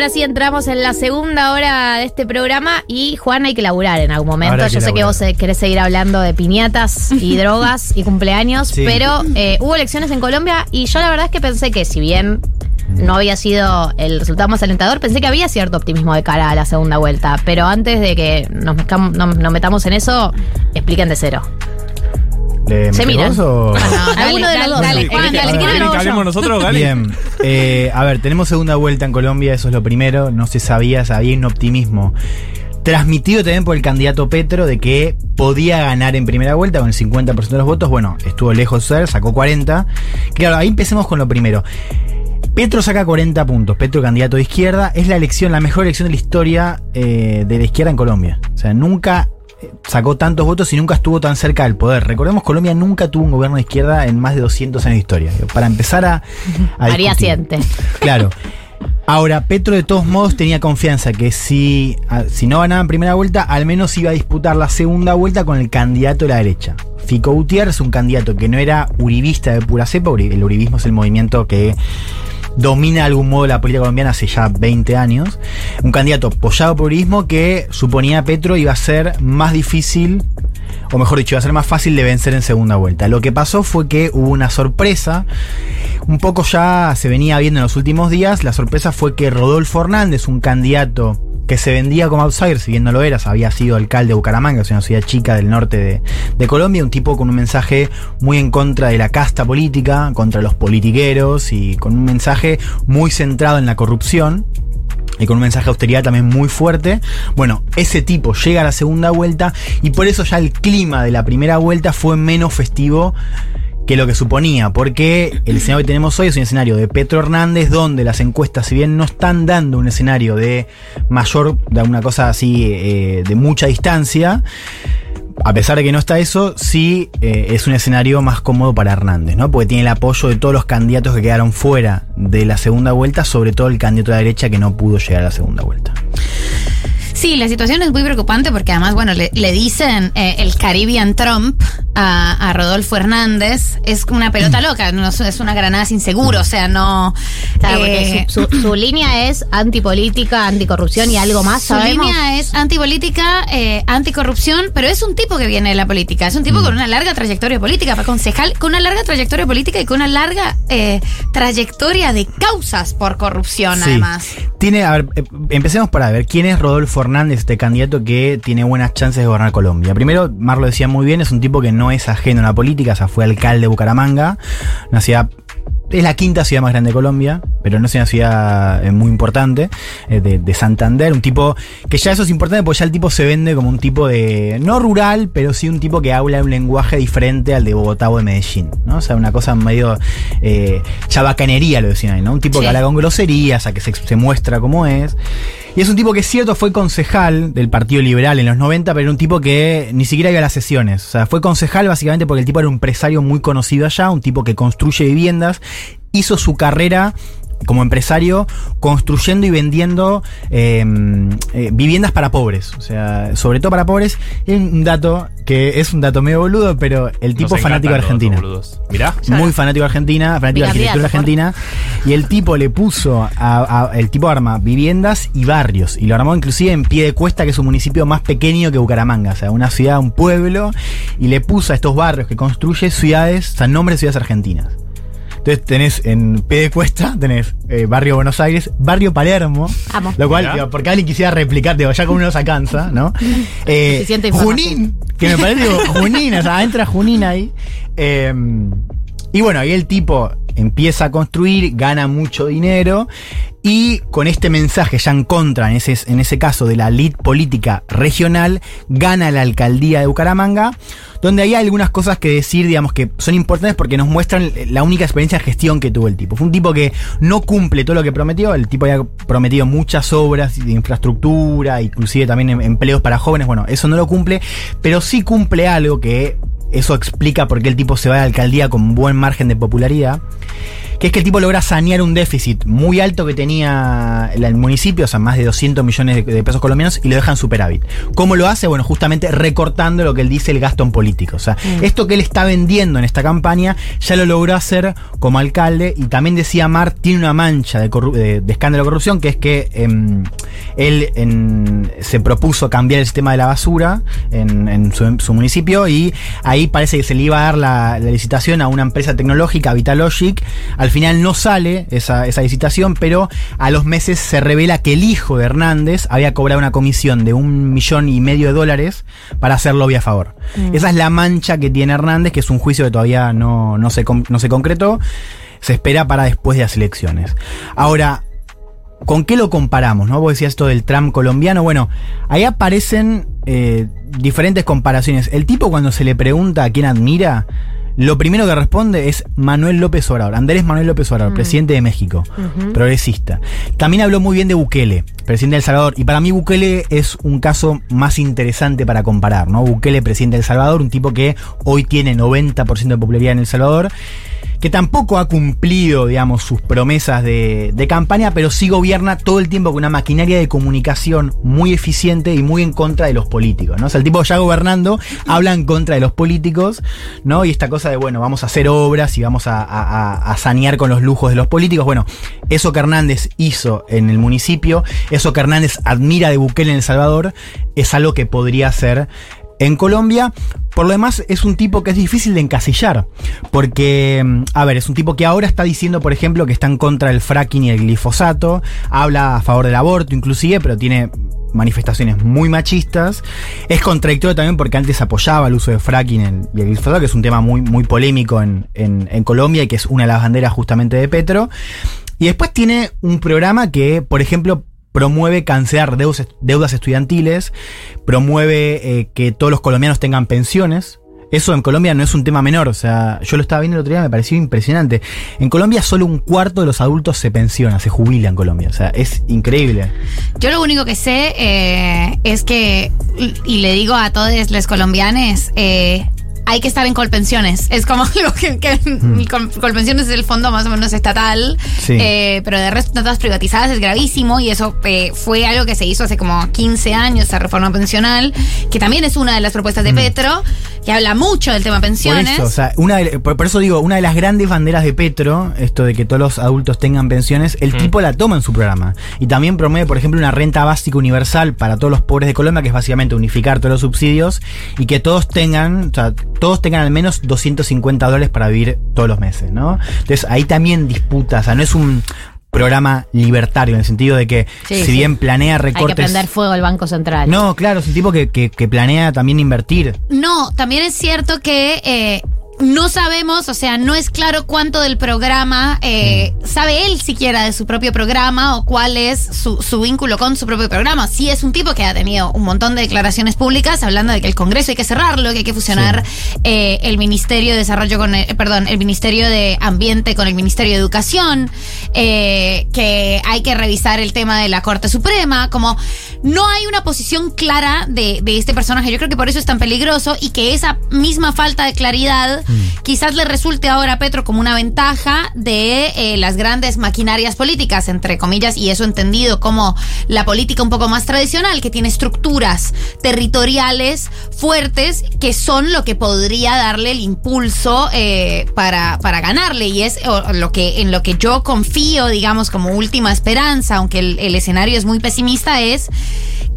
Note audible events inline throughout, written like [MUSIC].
Ahora sí entramos en la segunda hora de este programa y Juan hay que laburar en algún momento. Yo sé que vos eh, querés seguir hablando de piñatas y [LAUGHS] drogas y cumpleaños, Sí. pero eh, hubo elecciones en Colombia y yo la verdad es que pensé que si bien no había sido el resultado más alentador, pensé que había cierto optimismo de cara a la segunda vuelta. Pero antes de que nos metamos en eso, expliquen de cero. ¿Le Se miran. o- Ah, no, Dale, alguno de los dale, dos. dale, Juan, ¿querés que- dale, si quieren ¿querés lo que hago yo. hablemos nosotros, Gali? Bien, eh, a ver, tenemos segunda vuelta en Colombia, eso es lo primero, no se sabía, había un optimismo transmitido también por el candidato Petro de que podía ganar en primera vuelta con el 50% de los votos, bueno, estuvo lejos de ser, sacó 40. Claro, ahí empecemos con lo primero. Petro saca 40 puntos, Petro candidato de izquierda, es la elección, la mejor elección de la historia eh, de la izquierda en Colombia. O sea, nunca eh, sacó tantos votos y nunca estuvo tan cerca del poder. Recordemos, Colombia nunca tuvo un gobierno de izquierda en más de 200 años de historia. Para empezar a... a siente. Claro. Ahora, Petro de todos modos tenía confianza que si, si no ganaba en primera vuelta, al menos iba a disputar la segunda vuelta con el candidato de la derecha. Fico Gutiérrez, un candidato que no era uribista de pura cepa, el uribismo es el movimiento que domina de algún modo la política colombiana hace ya 20 años. Un candidato apoyado por uribismo que suponía Petro iba a ser más difícil, o mejor dicho, iba a ser más fácil de vencer en segunda vuelta. Lo que pasó fue que hubo una sorpresa, un poco ya se venía viendo en los últimos días, la sorpresa fue que Rodolfo Hernández, un candidato que se vendía como outsider, si bien no lo eras, había sido alcalde de Bucaramanga, que es una ciudad chica del norte de, de Colombia, un tipo con un mensaje muy en contra de la casta política, contra los politiqueros y con un mensaje muy centrado en la corrupción y con un mensaje de austeridad también muy fuerte. Bueno, ese tipo llega a la segunda vuelta y por eso ya el clima de la primera vuelta fue menos festivo que lo que suponía, porque el escenario que tenemos hoy es un escenario de Petro Hernández, donde las encuestas, si bien no están dando un escenario de mayor, de una cosa así, eh, de mucha distancia, a pesar de que no está eso, sí eh, es un escenario más cómodo para Hernández, ¿no? Porque tiene el apoyo de todos los candidatos que quedaron fuera de la segunda vuelta, sobre todo el candidato de la derecha que no pudo llegar a la segunda vuelta. Sí, la situación es muy preocupante porque además, bueno, le, le dicen eh, el Caribbean Trump a, a Rodolfo Hernández. Es una pelota loca, no, es es una granada sin seguro, o sea, no... Claro, eh, porque su, su- su línea es antipolítica, anticorrupción y algo más, Su línea es antipolítica, eh, anticorrupción, pero es un tipo que viene de la política. Es un tipo con una larga trayectoria política, fue concejal con una larga trayectoria política y con una larga eh, trayectoria de causas por corrupción, Sí. además. Tiene, a ver, eh, empecemos para ver quién es Rodolfo Hernández, este candidato que tiene buenas chances de gobernar Colombia. Primero, Mar lo decía muy bien, es un tipo que no es ajeno a la política, o sea, fue alcalde de Bucaramanga, es la quinta ciudad más grande de Colombia, pero no es una ciudad eh, muy importante, eh, de, de Santander, un tipo que ya eso es importante porque ya el tipo se vende como un tipo de, no rural, pero sí un tipo que habla un lenguaje diferente al de Bogotá o de Medellín, ¿no? O sea, una cosa medio eh, chabacanería, lo decían ahí, ¿no? Un tipo Sí. que habla con groserías, a que se, se muestra como es. Y es un tipo que es cierto, fue concejal del Partido Liberal en los 90, pero era un tipo que ni siquiera iba a las sesiones. O sea, fue concejal básicamente porque el tipo era un empresario muy conocido allá, un tipo que construye viviendas, hizo su carrera como empresario construyendo y vendiendo eh, eh, viviendas para pobres. O sea, sobre todo para pobres. Y un dato que es un dato medio boludo, pero el tipo Nos fanático de Argentina. Mirá. Muy fanático de Argentina, fanático de arquitectura argentina. Y el tipo le puso, a, a- el tipo arma viviendas y barrios. Y lo armó inclusive en pie de cuesta, que es un municipio más pequeño que Bucaramanga. O sea, una ciudad, un pueblo. Y le puso a estos barrios que construye ciudades, o sea, nombres de ciudades argentinas. Entonces tenés en pie de cuesta, tenés eh, Barrio Buenos Aires, Barrio Palermo, Amo. lo cual, digo, porque alguien quisiera replicar, digo, ya como uno se alcanza, ¿no? [LAUGHS] Eh. Junín, que me parece, digo, [LAUGHS] Junín, o sea, entra Junín ahí. Eh, y bueno, ahí el tipo empieza a construir, gana mucho dinero y con este mensaje ya en contra, en ese, en ese caso de la elite política regional, gana la alcaldía de Bucaramanga, donde hay algunas cosas que decir, digamos, que son importantes porque nos muestran la única experiencia de gestión que tuvo el tipo. Fue un tipo que no cumple todo lo que prometió, el tipo había prometido muchas obras de infraestructura, inclusive también em- empleos para jóvenes, bueno, eso no lo cumple, pero sí cumple algo que eso explica por qué el tipo se va a la alcaldía con buen margen de popularidad que es que el tipo logra sanear un déficit muy alto que tenía el municipio, o sea, más de 200 millones de, de pesos colombianos, y lo deja en superávit. ¿Cómo lo hace? Bueno, justamente recortando lo que él dice el gasto en político. O sea, esto que él está vendiendo en esta campaña, ya lo logró hacer como alcalde, y también decía Mar, tiene una mancha de, de- de escándalo de corrupción, que es que em, él en- se propuso cambiar el sistema de la basura en, en su, en su municipio, y ahí parece que se le iba a dar la, la licitación a una empresa tecnológica, Vitalogic. Al final no sale esa, esa licitación, pero a los meses se revela que el hijo de Hernández había cobrado una comisión de un millón y medio de dólares para hacer lobby a favor. Esa es la mancha que tiene Hernández, que es un juicio que todavía no, no, se, no se concretó. Se espera para después de las elecciones. Ahora, ¿Con qué lo comparamos? ¿no? Vos decías esto del Trump colombiano. Bueno, ahí aparecen eh, diferentes comparaciones. El tipo cuando se le pregunta a quién admira, lo primero que responde es Manuel López Obrador, Andrés Manuel López Obrador, presidente de México, progresista. También habló muy bien de Bukele, presidente de El Salvador, y para mí Bukele es un caso más interesante para comparar, ¿no? Bukele, presidente de El Salvador, un tipo que hoy tiene 90% de popularidad en El Salvador, que tampoco ha cumplido, digamos, sus promesas de, de campaña, pero sí gobierna todo el tiempo con una maquinaria de comunicación muy eficiente y muy en contra de los políticos, ¿no? O sea, el tipo ya gobernando habla en contra de los políticos, ¿no? Y esta cosa de, bueno, vamos a hacer obras y vamos a, a- a- sanear con los lujos de los políticos. Bueno, eso que Hernández hizo en el municipio, eso que Hernández admira de Bukele en El Salvador, es algo que podría hacer en Colombia. Por lo demás, es un tipo que es difícil de encasillar. Porque, mm, a ver, es un tipo que ahora está diciendo, por ejemplo, que está en contra del fracking y el glifosato. Habla a favor del aborto, inclusive, pero tiene manifestaciones muy machistas. Es contradictorio también porque antes apoyaba el uso de fracking y el glifosato, que es un tema muy, muy polémico en, en- en Colombia y que es una de las banderas justamente de Petro. Y después tiene un programa que, por ejemplo, promueve cancelar deudas, estudiantiles, promueve eh, que todos los colombianos tengan pensiones. Eso en Colombia no es un tema menor, o sea, yo lo estaba viendo el otro día, me pareció impresionante. En Colombia solo un cuarto de los adultos se pensiona, se jubila en Colombia, o sea, es increíble. Yo lo único que sé eh, es que, y le digo a todos los colombianos, eh, hay que estar en Colpensiones. Es como [LAUGHS] algo que, que el Col- Colpensiones es el fondo más o menos estatal, Sí. eh, pero de resto todas privatizadas es gravísimo y eso eh, fue algo que se hizo hace como 15 años, esa reforma pensional, que también es una de las propuestas de Petro, que habla mucho del tema Por pensiones. eso, o sea, una de- por, por eso digo, una de las grandes banderas de Petro, esto de que todos los adultos tengan pensiones, el tipo la toma en su programa. Y también promueve, por ejemplo, una renta básica universal para todos los pobres de Colombia, que es básicamente unificar todos los subsidios y que todos tengan, o sea, todos tengan al menos 250 dólares para vivir todos los meses, ¿no? Entonces ahí también disputa, o sea, no es un programa libertario en el sentido de que Sí, si sí. bien planea Hay que recortes... prender fuego al Banco Central. no, claro, es un tipo que, que- que planea también invertir. No, también es cierto que eh, no sabemos, o sea, no es claro cuánto del programa eh, sabe él siquiera de su propio programa o cuál es su, su vínculo con su propio programa. Sí es un tipo que ha tenido un montón de declaraciones públicas hablando de que el Congreso hay que cerrarlo, que hay que fusionar eh, el Ministerio de Desarrollo con, el- perdón, el Ministerio de Ambiente con el Ministerio de Educación, eh, que hay que revisar el tema de la Corte Suprema, como no hay una posición clara de, de este personaje. Yo creo que por eso es tan peligroso y que esa misma falta de claridad quizás le resulte ahora a Petro como una ventaja de eh, las grandes maquinarias políticas, entre comillas, y eso entendido como la política un poco más tradicional, que tiene estructuras territoriales fuertes que son lo que podría darle el impulso eh, para, para ganarle. Y es lo que, en lo que yo confío, digamos, como última esperanza, aunque el escenario es muy pesimista, es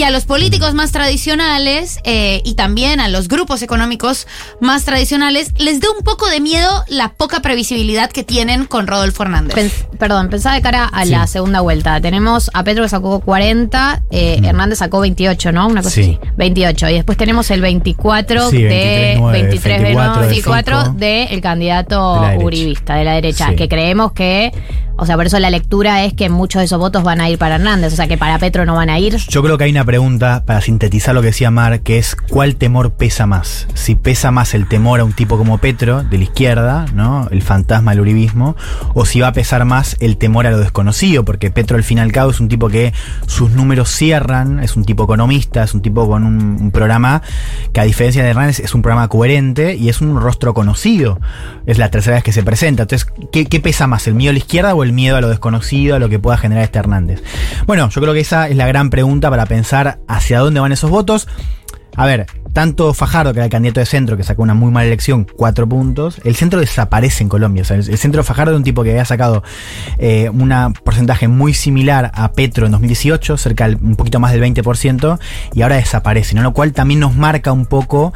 que a los políticos más tradicionales eh, y también a los grupos económicos más tradicionales les dé un poco de miedo la poca previsibilidad que tienen con Rodolfo Hernández. Pens- perdón, pensaba de cara a Sí. la segunda vuelta. Tenemos a Petro que sacó 40, eh, Hernández sacó 28, ¿no? Una cosa Sí. así. 28. Y después tenemos el 24 Sí, de 23-9, 23 24 de 24 Fico. del candidato De uribista de la derecha, Sí. que creemos que O sea, por eso la lectura es que muchos de esos votos van a ir para Hernández, o sea, que para Petro no van a ir. Yo creo que hay una pregunta para sintetizar lo que decía Mar, que es ¿cuál temor pesa más? Si pesa más el temor a un tipo como Petro, de la izquierda, ¿no? El fantasma del uribismo, o si va a pesar más el temor a lo desconocido, porque Petro al fin y al cabo es un tipo que sus números cierran, es un tipo economista, es un tipo con un, programa que a diferencia de Hernández es un programa coherente y es un rostro conocido. Es la tercera vez que se presenta. Entonces, ¿qué, qué pesa más? ¿El miedo a la izquierda o el miedo a lo desconocido, a lo que pueda generar este Hernández? Bueno, yo creo que esa es la gran pregunta para pensar hacia dónde van esos votos. A ver, tanto Fajardo, que era el candidato de centro, que sacó una muy mala elección, cuatro puntos, el centro desaparece en Colombia. El, centro Fajardo es un tipo que había sacado eh, un porcentaje muy similar a Petro en 2018, cerca del, un poquito más del 20%, y ahora desaparece, ¿no? Lo cual también nos marca un poco.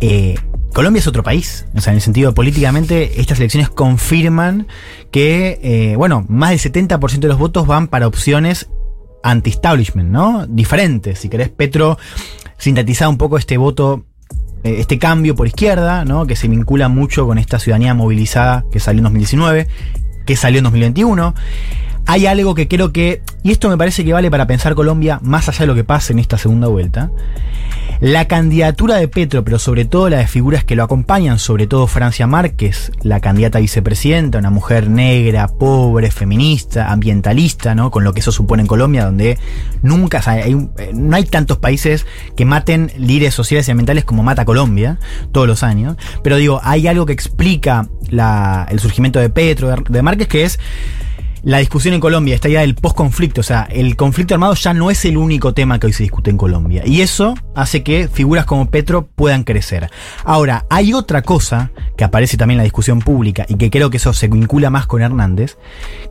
Eh, Colombia es otro país, o sea, en el sentido políticamente, estas elecciones confirman que, eh, bueno, más del 70% de los votos van para opciones anti-establishment, ¿no? Diferentes. Si querés, Petro sintetizar un poco este voto, eh, este cambio por izquierda, ¿no? Que se vincula mucho con esta ciudadanía movilizada que salió en 2019, que salió en 2021. Hay algo que creo que, y esto me parece que vale para pensar Colombia más allá de lo que pase en esta segunda vuelta, la candidatura de Petro, pero sobre todo la de figuras que lo acompañan, sobre todo Francia Márquez, la candidata a vicepresidenta, una mujer negra, pobre, feminista, ambientalista, ¿no? Con lo que eso supone en Colombia, donde nunca, o sea, eh, no hay tantos países que maten líderes sociales y ambientales como mata Colombia todos los años. Pero digo, hay algo que explica la- el surgimiento de Petro, de, de Márquez, que es la discusión en Colombia, esta idea del post-conflicto, o sea, el conflicto armado ya no es el único tema que hoy se discute en Colombia. Y eso hace que figuras como Petro puedan crecer. Ahora, hay otra cosa que aparece también en la discusión pública y que creo que eso se vincula más con Hernández,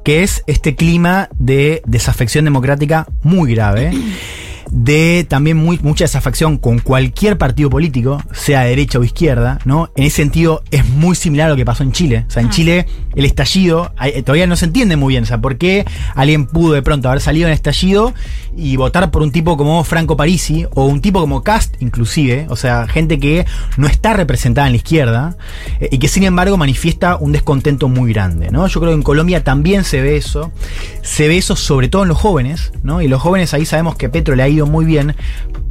que es este clima de desafección democrática muy grave. De también muy, mucha desafección con cualquier partido político, sea derecha o izquierda, ¿no? En ese sentido es muy similar a lo que pasó en Chile. O sea, en Chile el estallido hay- todavía no se entiende muy bien. O sea, ¿por qué alguien pudo de pronto haber salido en estallido y votar por un tipo como Franco Parisi o un tipo como Cast inclusive? O sea, gente que no está representada en la izquierda eh, y que sin embargo manifiesta un descontento muy grande, ¿no? Yo creo que en Colombia también se ve eso. Se ve eso sobre todo en los jóvenes, ¿no? Y los jóvenes ahí sabemos que Petro le ha ido muy bien,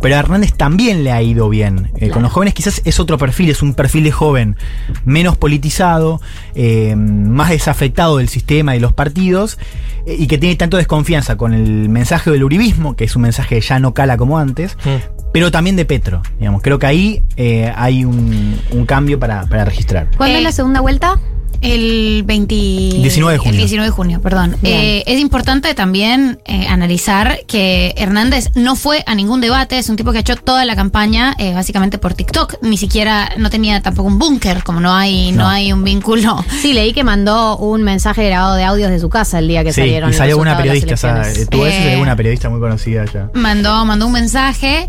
pero a Hernández también le ha ido bien. Eh, Con los jóvenes quizás es otro perfil, es un perfil de joven menos politizado, eh, más desafectado del sistema y de los partidos, eh, y que tiene tanto desconfianza con el mensaje del uribismo, que es un mensaje que ya no cala como antes, pero también de Petro. Digamos, creo que ahí eh, hay un, un cambio para, para registrar. ¿Cuándo Eh, es la segunda vuelta? El 20 19 de junio. El 19 de junio, perdón. Eh, es importante también eh, analizar que Hernández no fue a ningún debate, es un tipo que ha hecho toda la campaña eh, básicamente por TikTok, ni siquiera no tenía tampoco un búnker, como no hay no. No. hay un vínculo. Sí, leí que mandó un mensaje grabado de audios de su casa el día que Sí, salieron y salió una periodista, o sea, eso y Eh, salió una periodista muy conocida ya. Mandó, mandó un mensaje.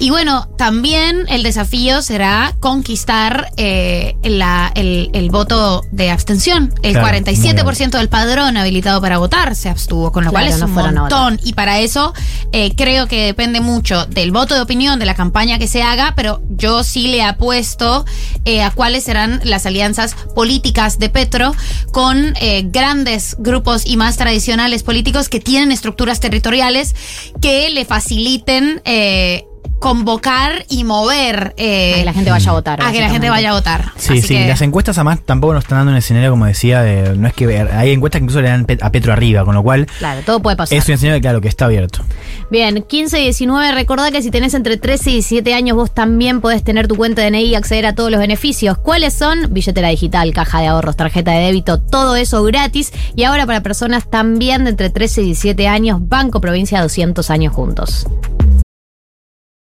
Y bueno, también el desafío será conquistar eh, la- el, el voto de abstención. El Claro, 47% del padrón habilitado para votar se abstuvo, con lo Claro, cual es no un fueron a votar. montón. Y para eso eh, creo que depende mucho del voto de opinión, de la campaña que se haga, pero yo sí le apuesto eh, a cuáles serán las alianzas políticas de Petro con eh, grandes grupos y más tradicionales políticos que tienen estructuras territoriales que le faciliten eh, convocar y mover eh, A que la gente vaya a votar. a que la gente vaya a votar. Sí, Así sí, que- las encuestas además tampoco nos están dando un escenario como decía, de, no es que ver, hay encuestas que incluso le dan a Petro arriba, con lo cual Claro, todo puede pasar. es un escenario claro que está abierto. Bien, 15 y 19, recordá que si tenés entre 13 y 17 años vos también podés tener tu cuenta de DNI y acceder a todos los beneficios. ¿Cuáles son? Billetera digital, caja de ahorros, tarjeta de débito, todo eso gratis. Y ahora para personas también de entre 13 y 17 años, Banco Provincia 200 años juntos.